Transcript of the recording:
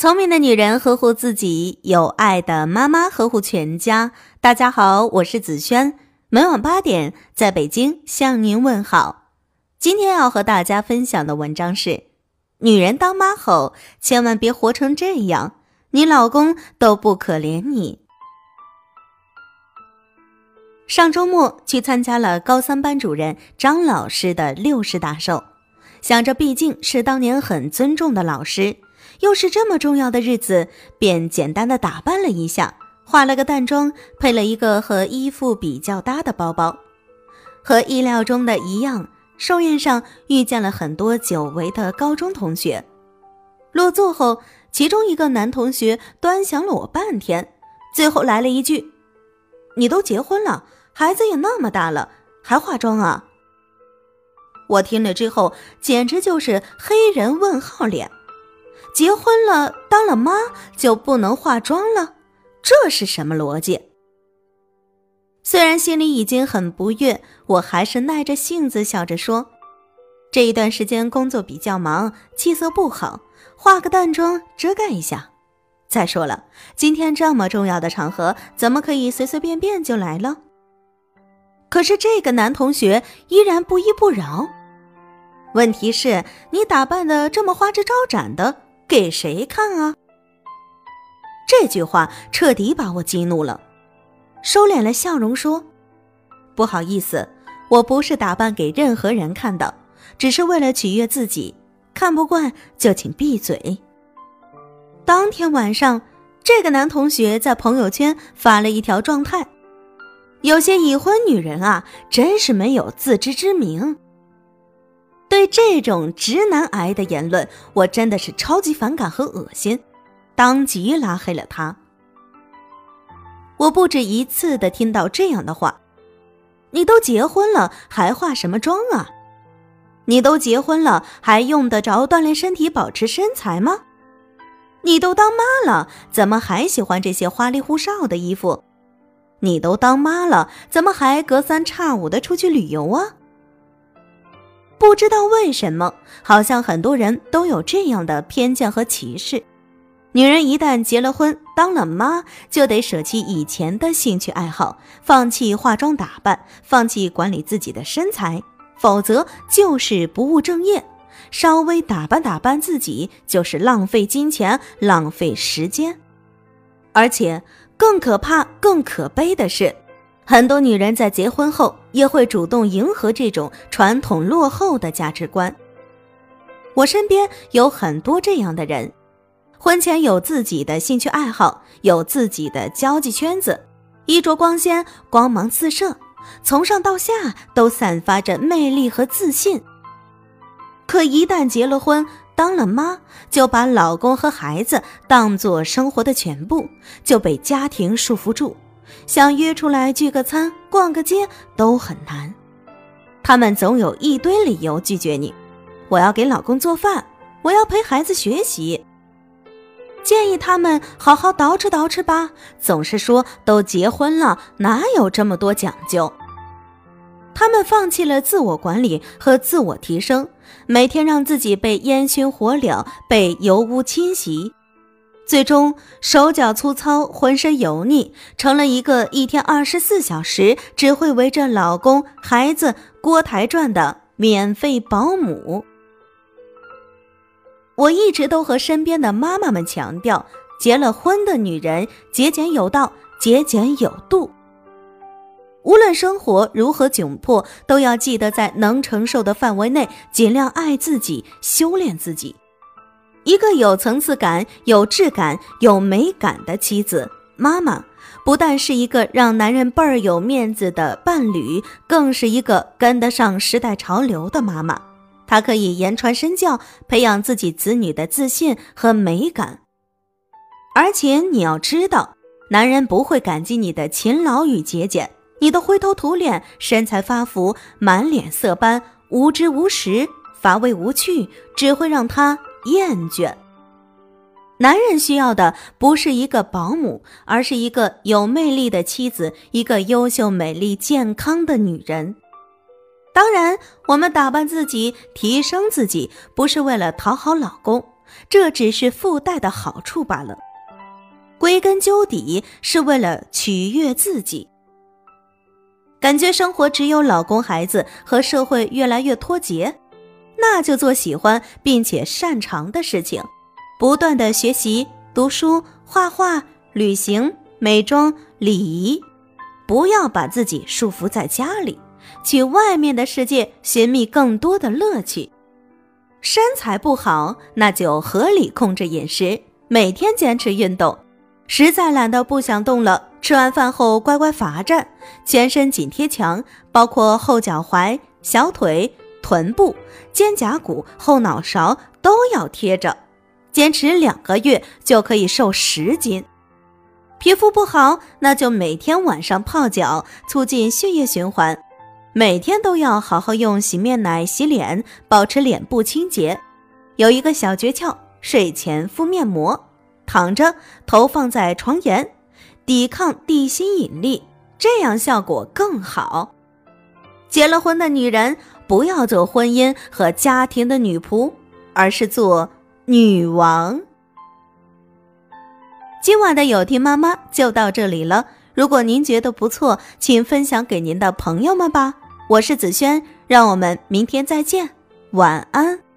聪明的女人呵护自己，有爱的妈妈呵护全家。大家好，我是子轩，每晚八点在北京向您问好。今天要和大家分享的文章是：女人当妈后，千万别活成这样，你老公都不可怜你。上周末去参加了高三班主任张老师的六十大寿，想着毕竟是当年很尊重的老师。又是这么重要的日子，便简单的打扮了一下，化了个淡妆，配了一个和衣服比较搭的包包。和意料中的一样，寿宴上遇见了很多久违的高中同学。落座后，其中一个男同学端详了我半天，最后来了一句：“你都结婚了，孩子也那么大了，还化妆啊？”我听了之后，简直就是黑人问号脸。结婚了，当了妈就不能化妆了，这是什么逻辑？虽然心里已经很不悦，我还是耐着性子笑着说：“这一段时间工作比较忙，气色不好，化个淡妆遮盖一下。再说了，今天这么重要的场合，怎么可以随随便便就来了？”可是这个男同学依然不依不饶。问题是，你打扮的这么花枝招展的。给谁看啊？这句话彻底把我激怒了，收敛了笑容说：“不好意思，我不是打扮给任何人看的，只是为了取悦自己。看不惯就请闭嘴。”当天晚上，这个男同学在朋友圈发了一条状态：“有些已婚女人啊，真是没有自知之明。”对这种直男癌的言论，我真的是超级反感和恶心，当即拉黑了他。我不止一次的听到这样的话：“你都结婚了，还化什么妆啊？你都结婚了，还用得着锻炼身体、保持身材吗？你都当妈了，怎么还喜欢这些花里胡哨的衣服？你都当妈了，怎么还隔三差五的出去旅游啊？”不知道为什么，好像很多人都有这样的偏见和歧视：女人一旦结了婚，当了妈，就得舍弃以前的兴趣爱好，放弃化妆打扮，放弃管理自己的身材，否则就是不务正业。稍微打扮打扮自己，就是浪费金钱、浪费时间。而且更可怕、更可悲的是。很多女人在结婚后也会主动迎合这种传统落后的价值观。我身边有很多这样的人，婚前有自己的兴趣爱好，有自己的交际圈子，衣着光鲜，光芒四射，从上到下都散发着魅力和自信。可一旦结了婚，当了妈，就把老公和孩子当做生活的全部，就被家庭束缚住。想约出来聚个餐、逛个街都很难，他们总有一堆理由拒绝你。我要给老公做饭，我要陪孩子学习。建议他们好好捯饬捯饬吧，总是说都结婚了，哪有这么多讲究？他们放弃了自我管理和自我提升，每天让自己被烟熏火燎，被油污侵袭。最终手脚粗糙，浑身油腻，成了一个一天二十四小时只会围着老公、孩子、锅台转的免费保姆。我一直都和身边的妈妈们强调，结了婚的女人节俭有道，节俭有度。无论生活如何窘迫，都要记得在能承受的范围内，尽量爱自己，修炼自己。一个有层次感、有质感、有美感的妻子、妈妈，不但是一个让男人倍儿有面子的伴侣，更是一个跟得上时代潮流的妈妈。她可以言传身教，培养自己子女的自信和美感。而且你要知道，男人不会感激你的勤劳与节俭，你的灰头土脸、身材发福、满脸色斑、无知无识、乏味无趣，只会让他。厌倦。男人需要的不是一个保姆，而是一个有魅力的妻子，一个优秀、美丽、健康的女人。当然，我们打扮自己、提升自己，不是为了讨好老公，这只是附带的好处罢了。归根究底，是为了取悦自己。感觉生活只有老公、孩子和社会越来越脱节，那就做喜欢并且擅长的事情，不断的学习、读书、画画、旅行、美妆、礼仪，不要把自己束缚在家里，去外面的世界寻觅更多的乐趣。身材不好，那就合理控制饮食，每天坚持运动。实在懒得不想动了，吃完饭后乖乖罚站，全身紧贴墙，包括后脚踝、小腿、臀部、肩胛骨、后脑勺都要贴着，坚持两个月就可以瘦十斤。皮肤不好，那就每天晚上泡脚，促进血液循环。每天都要好好用洗面奶洗脸，保持脸部清洁。有一个小诀窍：睡前敷面膜。躺着，头放在床沿，抵抗地心引力，这样效果更好。结了婚的女人不要做婚姻和家庭的女仆，而是做女王。今晚的有听妈妈就到这里了。如果您觉得不错，请分享给您的朋友们吧。我是子轩，让我们明天再见，晚安。